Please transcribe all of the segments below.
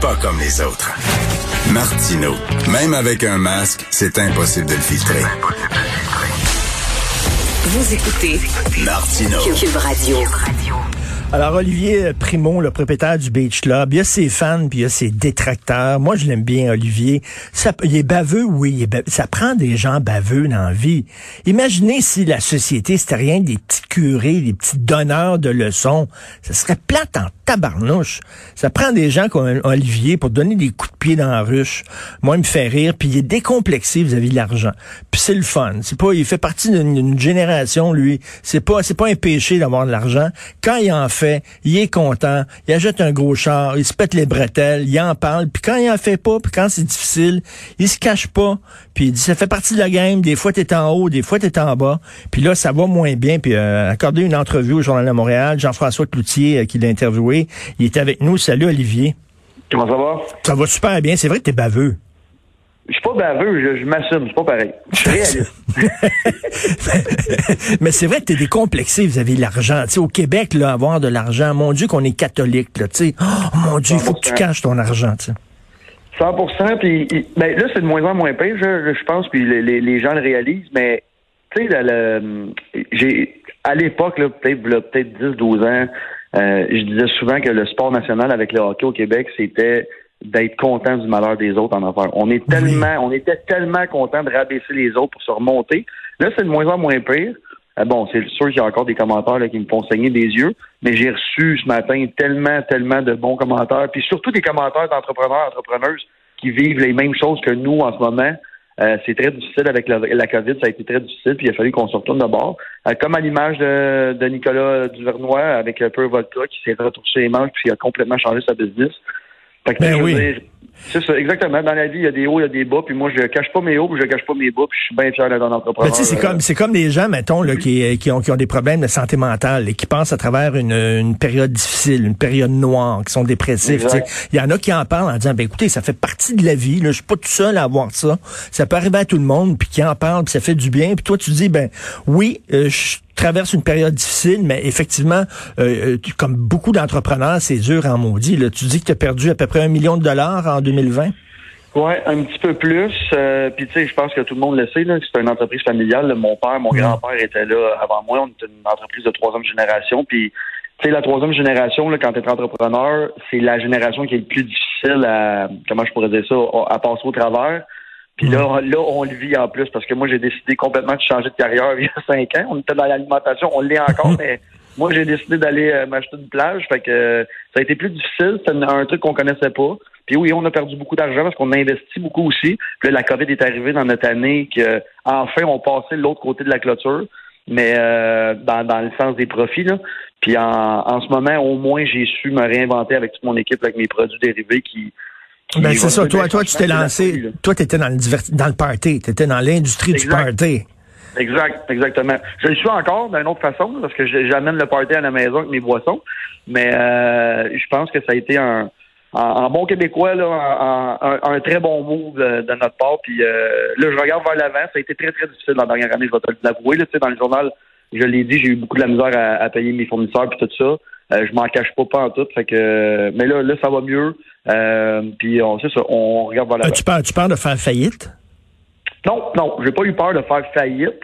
Pas comme les autres. Martino. Même avec un masque, c'est impossible de le filtrer. Vous écoutez Martino. Cube Radio. Alors, Olivier Primo, le propriétaire du Beach Club, il y a ses fans puis il y a ses détracteurs. Moi, je l'aime bien, Olivier. Ça, il est baveux, oui. Ça prend des gens baveux dans la vie. Imaginez si la société, c'était rien des petits curés, des petits donneurs de leçons. Ça serait plate en tabarnouche. Ça prend des gens comme Olivier pour donner des coups de pied dans la ruche. Moi, il me fait rire, puis il est décomplexé vis-à-vis de l'argent. Puis c'est le fun. C'est pas, il fait partie d'une génération, lui. C'est pas, c'est pas un péché d'avoir de l'argent. Quand il en il est content, il achète un gros char, il se pète les bretelles, il en parle, puis quand il en fait pas, puis quand c'est difficile, il se cache pas, puis il dit ça fait partie de la game, des fois t'es en haut, des fois t'es en bas, puis là ça va moins bien, puis euh, accordé une entrevue au Journal de Montréal, Jean-François Cloutier euh, qui l'a interviewé, il est avec nous, salut Olivier. Comment ça va? Ça va super bien, c'est vrai que t'es baveux. Je suis pas baveux, je, je m'assume, c'est pas pareil. Je suis réaliste. Mais c'est vrai que t'es décomplexé vis-à-vis de l'argent. Au Québec, là, avoir de l'argent, mon Dieu qu'on est catholique, là, tu sais. Oh, mon Dieu, il faut que tu 100%. caches ton argent, tu sais. 100 puis ben, là, c'est de moins en moins pire, je, je pense, puis les, gens le réalisent, mais tu sais, j'ai à l'époque, là, peut-être là, peut-être 10, 12 ans, euh, je disais souvent que le sport national avec le hockey au Québec, c'était d'être content du malheur des autres en affaires. On est tellement, on était tellement content de rabaisser les autres pour se remonter. Là, c'est de moins en moins pire. Euh, bon, c'est sûr qu'il y a encore des commentaires là, qui me font saigner des yeux, mais j'ai reçu ce matin tellement, tellement de bons commentaires, puis surtout des commentaires d'entrepreneurs, entrepreneuses qui vivent les mêmes choses que nous en ce moment. Euh, c'est très difficile avec la, la COVID, ça a été très difficile, puis il a fallu qu'on se retourne de bord. Euh, comme à l'image de, de Nicolas Duvernois avec un peu Vodka qui s'est retouché les manches puis a complètement changé sa business. Fait que, Ben je oui. dire, c'est ça, exactement. Dans la vie, il y a des hauts, il y a des bas, puis moi, je cache pas mes hauts, puis je cache pas mes bas, puis je suis bien fier d'être un entrepreneur. Sais, c'est comme, c'est comme des gens, mettons, là, qui, qui, ont, qui ont des problèmes de santé mentale et qui passent à travers une, une période difficile, une période noire, qui sont dépressifs. tu sais. Exact. Il y en a qui en parlent en disant, ben écoutez, ça fait partie de la vie. Là, je suis pas tout seul à avoir ça. Ça peut arriver à tout le monde, puis qui en parle, puis ça fait du bien. Puis toi, tu dis, ben oui, euh, je traverse une période difficile, mais effectivement, euh, euh, tu- comme beaucoup d'entrepreneurs, c'est dur en maudit. Là. Tu dis que tu as perdu à peu près un million de dollars en 2020. Ouais, un petit peu plus. Euh, Puis tu sais, je pense que tout le monde le sait, c'est une entreprise familiale. là. Mon père, mon Mm. grand-père étaient là avant moi. On était une entreprise de troisième génération. Puis tu sais, la troisième génération, là, quand tu es entrepreneur, c'est la génération qui est le plus difficile à comment je pourrais dire ça, à passer au travers. Puis là, là, on le vit en plus parce que moi, j'ai décidé complètement de changer de carrière il y a cinq ans. On était dans l'alimentation, on l'est encore, mais moi, j'ai décidé d'aller euh, m'acheter une plage. Fait que euh, ça a été plus difficile. C'était un, un truc qu'on connaissait pas. Puis oui, on a perdu beaucoup d'argent parce qu'on a investi beaucoup aussi. Puis là, la COVID est arrivée dans notre année que enfin on passait de l'autre côté de la clôture, mais euh, dans, dans le sens des profits. Là. Puis en, en ce moment, au moins, j'ai su me réinventer avec toute mon équipe, avec mes produits dérivés qui. Ben, c'est ça. Toi, toi, tu t'es lancé. Toi, tu étais dans le, diverti- dans le party. Tu étais dans l'industrie du party. Exact, exactement. Je le suis encore d'une autre façon, parce que j'amène le party à la maison avec mes boissons. Mais euh, je pense que ça a été un, en, en bon québécois, là, un, un- un très bon move de, de notre part. Puis euh, là, je regarde vers l'avant. Ça a été très, très difficile la dernière année, je vais te l'avouer. Là, tu sais, dans le journal, je l'ai dit, j'ai eu beaucoup de la misère à, à payer mes fournisseurs puis tout ça. Euh, je m'en cache pas pas en tout. Fait que, mais là, là, ça va mieux. Euh, puis on c'est ça, on regarde vers l'avant. Ah, tu, parles, tu de faire faillite? Non, non, j'ai pas eu peur de faire faillite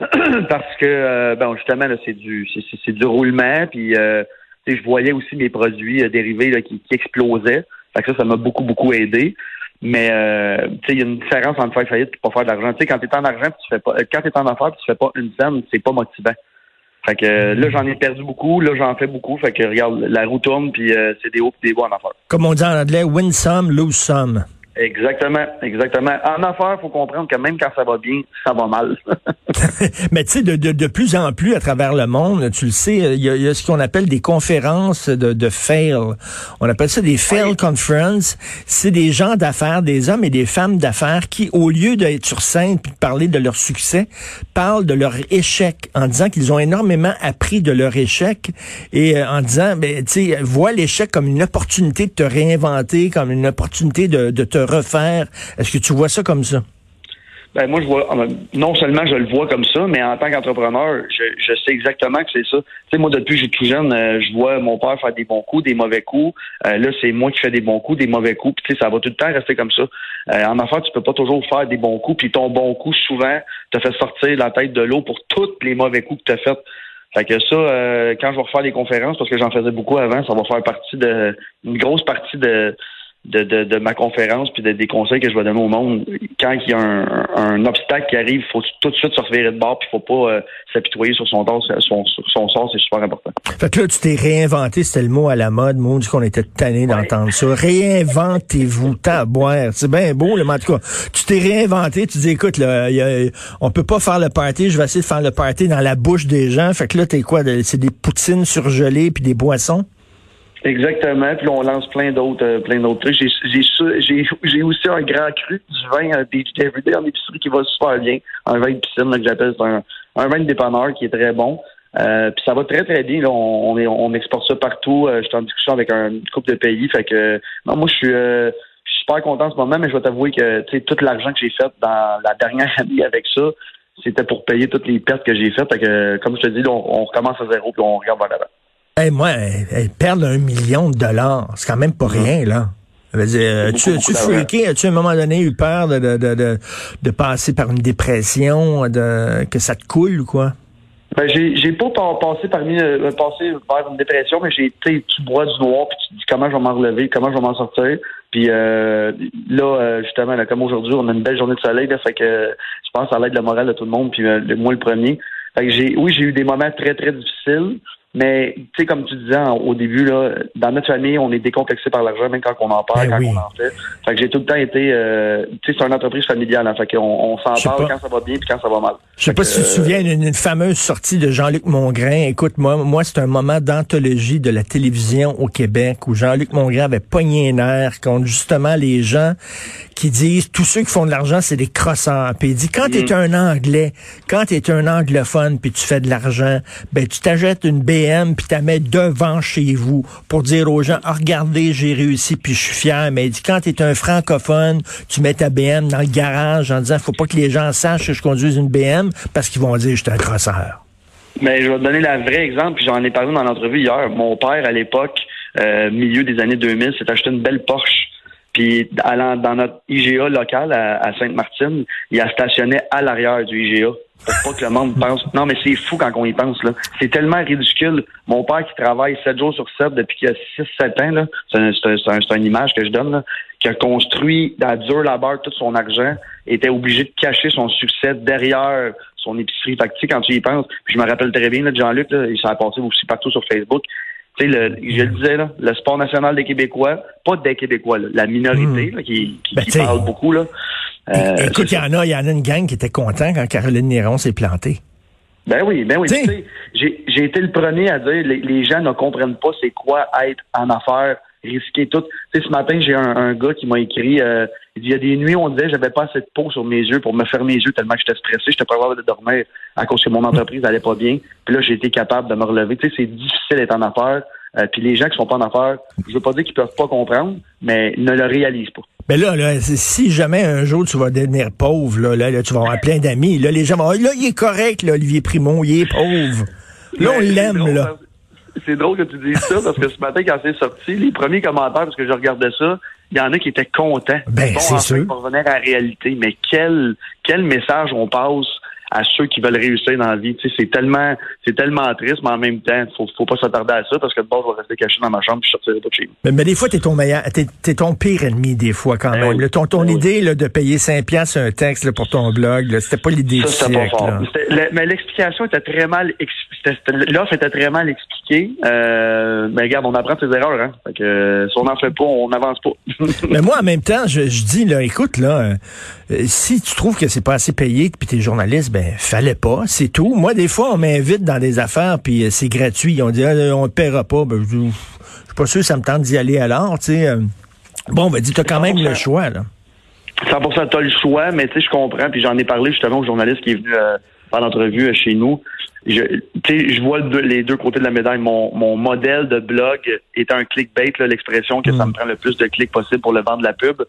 parce que euh, bon justement là c'est du c'est, c'est- c'est du roulement puis je voyais aussi mes produits dérivés là, qui, qui explosaient. Fait que ça ça m'a beaucoup beaucoup aidé. Mais euh, il y a une différence entre faire faillite et pas faire de l'argent. Quand tu es en argent tu fais pas quand tu es en affaires tu fais pas une scène, c'est pas motivant. Fait que euh, là j'en ai perdu beaucoup, là j'en fais beaucoup, fait que regarde la roue tourne puis euh, c'est des hauts et des bas en affaires. Comme on dit en anglais, win some, lose some. Exactement, exactement. En affaires, faut comprendre que même quand ça va bien, ça va mal. Mais tu sais, de, de, de, plus en plus à travers le monde, tu le sais, il y a, y a ce qu'on appelle des conférences de, de fail. On appelle ça des fail conferences. C'est des gens d'affaires, des hommes et des femmes d'affaires qui, au lieu d'être sur scène puis de parler de leur succès, parlent de leur échec en disant qu'ils ont énormément appris de leur échec et euh, en disant, ben, tu sais, vois l'échec comme une opportunité de te réinventer, comme une opportunité de, de te refaire? Est-ce que tu vois ça comme ça? Ben moi je vois euh, non seulement je le vois comme ça, mais en tant qu'entrepreneur, je, sais exactement que c'est ça. Tu sais moi depuis que j'ai tout jeune, euh, je vois mon père faire des bons coups, des mauvais coups. Euh, là c'est moi qui fais des bons coups, des mauvais coups. Puis tu sais ça va tout le temps rester comme ça. en affaires tu peux pas toujours faire des bons coups. Puis ton bon coup souvent te fait sortir la tête de l'eau pour tous les mauvais coups que tu as fait. Fait que ça, quand je vais refaire des conférences, parce que j'en faisais beaucoup avant, ça va faire partie de une grosse partie de de, de, de, ma conférence puis des conseils que je vais donner au monde. Quand il y a un, un obstacle qui arrive, il faut tout de suite se revirer de bord puis il faut pas euh, s'apitoyer sur son sort, son, son sort, c'est super important. Fait que là, tu t'es réinventé, c'était le mot à la mode, mot dit qu'on était tanné d'entendre ça. Réinventez-vous, boire. C'est bien beau, le en tout cas. Tu t'es réinventé, tu dis, écoute, là, y a, on peut pas faire le party, je vais essayer de faire le party dans la bouche des gens. Fait que là, t'es quoi? C'est des poutines surgelées puis des boissons? Exactement. Puis on lance plein d'autres, euh, plein d'autres trucs. J'ai, j'ai, aussi un grand cru du vin euh, Beach Everyday en épicerie qui va super bien. Un vin de piscine que j'appelle, un, un vin de dépanneur qui est très bon. Euh, puis ça va très très bien. Là, on, on, on exporte ça partout. Euh, je suis en discussion avec un couple de pays. Fait que non, moi je suis, je suis super content en ce moment, mais je vais t'avouer que tout l'argent que j'ai fait dans la dernière année avec ça, c'était pour payer toutes les pertes que j'ai faites. Fait que comme je te dis, on, on recommence à zéro puis on regarde vers l'avant. Hey, moi, elle, perdre un million de dollars, c'est quand même pas mm-hmm. rien, là. Dire, tu, tu freaké, as-tu à un moment donné eu peur de, de, de, de, passer par une dépression, de, que ça te coule ou quoi? Ben, j'ai, pas passé parmi euh, passé par une dépression, mais j'ai été tu bois du noir puis tu te dis comment je vais m'en relever, comment je vais m'en sortir. Puis euh, là, euh, justement, comme aujourd'hui, on a une belle journée de soleil, là, fait que je pense ça l'aide la morale de tout le monde, puis moi le premier. Fait que j'ai oui, j'ai eu des moments très, très difficiles. Mais, tu sais, comme tu disais au début, là, dans notre famille, on est décomplexé par l'argent, même quand on en parle, ben quand on en fait. Fait que j'ai tout le temps été, euh, tu sais, c'est une entreprise familiale, hein, fait qu'on on, s'en parle quand ça va bien puis quand ça va mal. Je sais pas si tu te souviens d'une fameuse sortie de Jean-Luc Mongrain. Écoute, moi, moi c'est un moment d'anthologie de la télévision au Québec où Jean-Luc Mongrain avait pogné un air contre justement les gens qui disent tous ceux qui font de l'argent, c'est des crosseurs. Puis il dit quand tu mm. un Anglais, quand tu es un anglophone puis tu fais de l'argent, ben tu t'achètes une BM puis tu la mets devant chez vous pour dire aux gens ah, regardez, j'ai réussi puis je suis fier. Mais il dit quand tu es un francophone, tu mets ta BM dans le garage en disant faut pas que les gens sachent que je conduise une BM parce qu'ils vont dire je suis un crosseur. Mais je vais te donner le vrai exemple, puis j'en ai parlé dans l'entrevue hier. Mon père, à l'époque, euh, milieu des années 2000, s'est acheté une belle Porsche. Puis allant dans notre IGA local à, Sainte-Martine, il a stationné à l'arrière du IGA pour pas que le monde pense. Non, mais c'est fou quand on y pense. là. C'est tellement ridicule. Mon père qui travaille 7 jours sur 7 depuis qu'il a 6-7 ans, là, c'est, une image que je donne, là, qui a construit dans dur labeur tout son argent, était obligé de cacher son succès derrière son épicerie. Fait que, tu sais, quand tu y penses, puis je me rappelle très bien, là, Jean-Luc, là, il s'est passé aussi partout sur Facebook. Tu sais, le, je le disais, là, le sport national des Québécois, pas des Québécois, la minorité hmm. là, qui, qui, ben, parle beaucoup. Là. Euh, écoute, il y en a, il y en a une gang qui était content quand Caroline Néron s'est plantée. Ben oui, ben oui. J'ai été le premier à dire les, les gens ne comprennent pas c'est quoi être en affaires, risquer tout. Tu sais, ce matin, j'ai un, un, gars qui m'a écrit euh, il y a des nuits, on disait j'avais pas assez de peau sur mes yeux pour me faire mes yeux tellement que j'étais stressé, j'étais pas capable de dormir à cause que mon entreprise allait pas bien. Puis là, j'ai été capable de me relever. Tu sais, c'est difficile d'être en affaires. Euh, puis les gens qui sont pas en affaires, je veux pas dire qu'ils peuvent pas comprendre, mais ne le réalisent pas. Mais là, là, si jamais un jour tu vas devenir pauvre, là, là, tu vas avoir plein d'amis, là, les gens vont là, il est correct, là, Olivier Primo, il est pauvre. Là, on l'aime, là. C'est drôle que tu dises ça, parce que ce matin, quand c'est sorti, les premiers commentaires, parce que je regardais ça, il y en a qui étaient contents. Ben, c'est sûr. Pour revenir à la réalité. Mais quel, quel message on passe à ceux qui veulent réussir dans la vie. Tu sais, c'est tellement, c'est tellement triste, mais en même temps, faut, faut pas s'attarder à ça parce que de base, je vais rester caché dans ma chambre et je sortirai pas de chez nous. Mais, des fois, t'es ton meilleur, t'es, es ton pire ennemi des fois quand Ben même. oui. Là, ton ton oui. idée là, de payer 5 piastres un texte là, pour ton blog, c'était pas l'idée Ça, c'était pas fort. le- mais l'explication était très mal, l'offre était très mal expliquée. Euh, mais regarde, on apprend ses erreurs, hein. Fait que, euh, si on n'en fait pas, on n'avance pas. Mais moi, en même temps, je, je dis, là, écoute, là, euh, si tu trouves que c'est pas assez payé, puis t'es journaliste, ben, fallait pas, c'est tout. Moi, des fois, on m'invite dans des affaires, puis euh, c'est gratuit. On dit, ah, on ne paiera pas. Ben, je je suis pas sûr que ça me tente d'y aller alors, tu sais. euh. Bon, ben, dis, t'as quand même le choix, là. 100% t'as le choix, mais tu sais, je comprends, puis j'en ai parlé justement au journaliste qui est venu euh, faire l'entrevue euh, chez nous. Je, tu sais, je vois le les deux côtés de la médaille. Mon, mon modèle de blog est un clickbait, l'expression que ça me prend le plus de clics possible pour le vendre de la pub.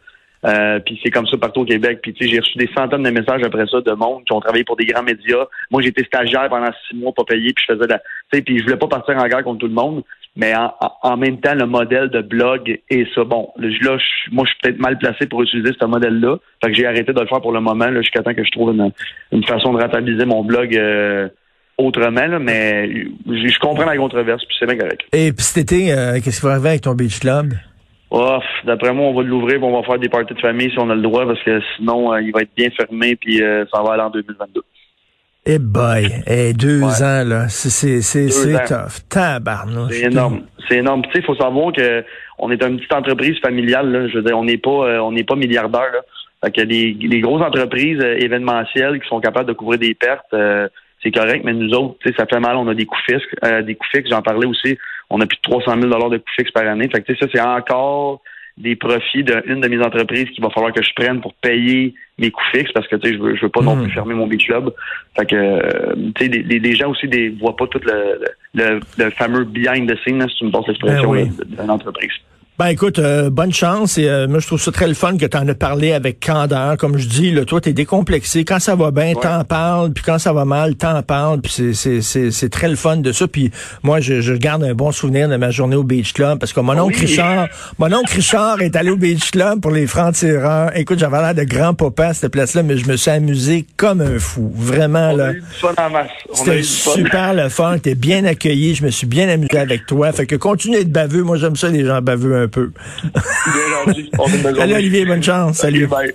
Euh, puis c'est comme ça partout au Québec. Puis tu sais, j'ai reçu des centaines de messages après ça de monde qui ont travaillé pour des grands médias. Moi, j'étais stagiaire pendant six mois pas payé, puis je faisais la, tu sais, puis je voulais pas partir en guerre contre tout le monde. Mais en, en- même temps, le modèle de blog est ça. Bon, là, je- moi, je suis peut-être mal placé pour utiliser ce modèle-là. Fait que j'ai arrêté de le faire pour le moment, là, jusqu'à temps que je trouve une, une façon de rentabiliser mon blog euh, autrement. Là, mais je, je comprends la controverse, puis c'est bien correct. Et puis cet été, euh, qu'est-ce qui va arriver avec ton beach club? Off, d'après moi, on va l'ouvrir, on va faire des parties de famille si on a le droit, parce que sinon, euh, il va être bien fermé, puis euh, ça va aller en 2022. Eh boy, eh, deux Ouais. ans, là, c'est, c'est, c'est, Deux c'est ans. tough. Tabarnouche. C'est énorme. C'est énorme. Tu sais, il faut savoir que on est une petite entreprise familiale. Là. Je veux dire, on n'est pas, euh, on n'est pas milliardaire. Là. Fait que les, les grosses entreprises événementielles qui sont capables de couvrir des pertes, c'est correct. Mais nous autres, tu sais, ça fait mal. On a des coûts fixes, euh, des coûts fixes. J'en parlais aussi. On a plus de 300 000 dollars de coûts fixes par année. Fait que tu sais, ça c'est encore des profits d'une de mes entreprises qu'il va falloir que je prenne pour payer mes coûts fixes parce que tu sais je veux je veux pas non plus fermer mon beach club fait que euh, tu sais les, les- gens aussi ne voient pas tout le, le, le fameux behind the scenes là, si tu me passes l'expression Ben oui. d'une entreprise Ben écoute, euh, bonne chance. Et euh, moi, je trouve ça très le fun que tu en as parlé avec candeur. Comme je dis, là, toi, t'es décomplexé. Quand ça va bien, t'en parles. Puis quand ça va mal, t'en parles. Puis c'est, c'est, c'est, c'est très le fun de ça. Puis moi, je, je garde un bon souvenir de ma journée au Beach Club parce que mon oncle Oui. Richard, mon oncle Richard est allé au Beach Club pour les francs-tireurs. Écoute, j'avais l'air de grand papa à cette place-là, mais je me suis amusé comme un fou. Vraiment, on là. C'était super le fun. T'es bien accueilli. Je me suis bien amusé avec toi. Fait que continue d'être baveux. Moi, j'aime ça, les gens baveux un peu. Bien gentil. On Salut. Olivier, bonne chance. Salut. Ok, bye.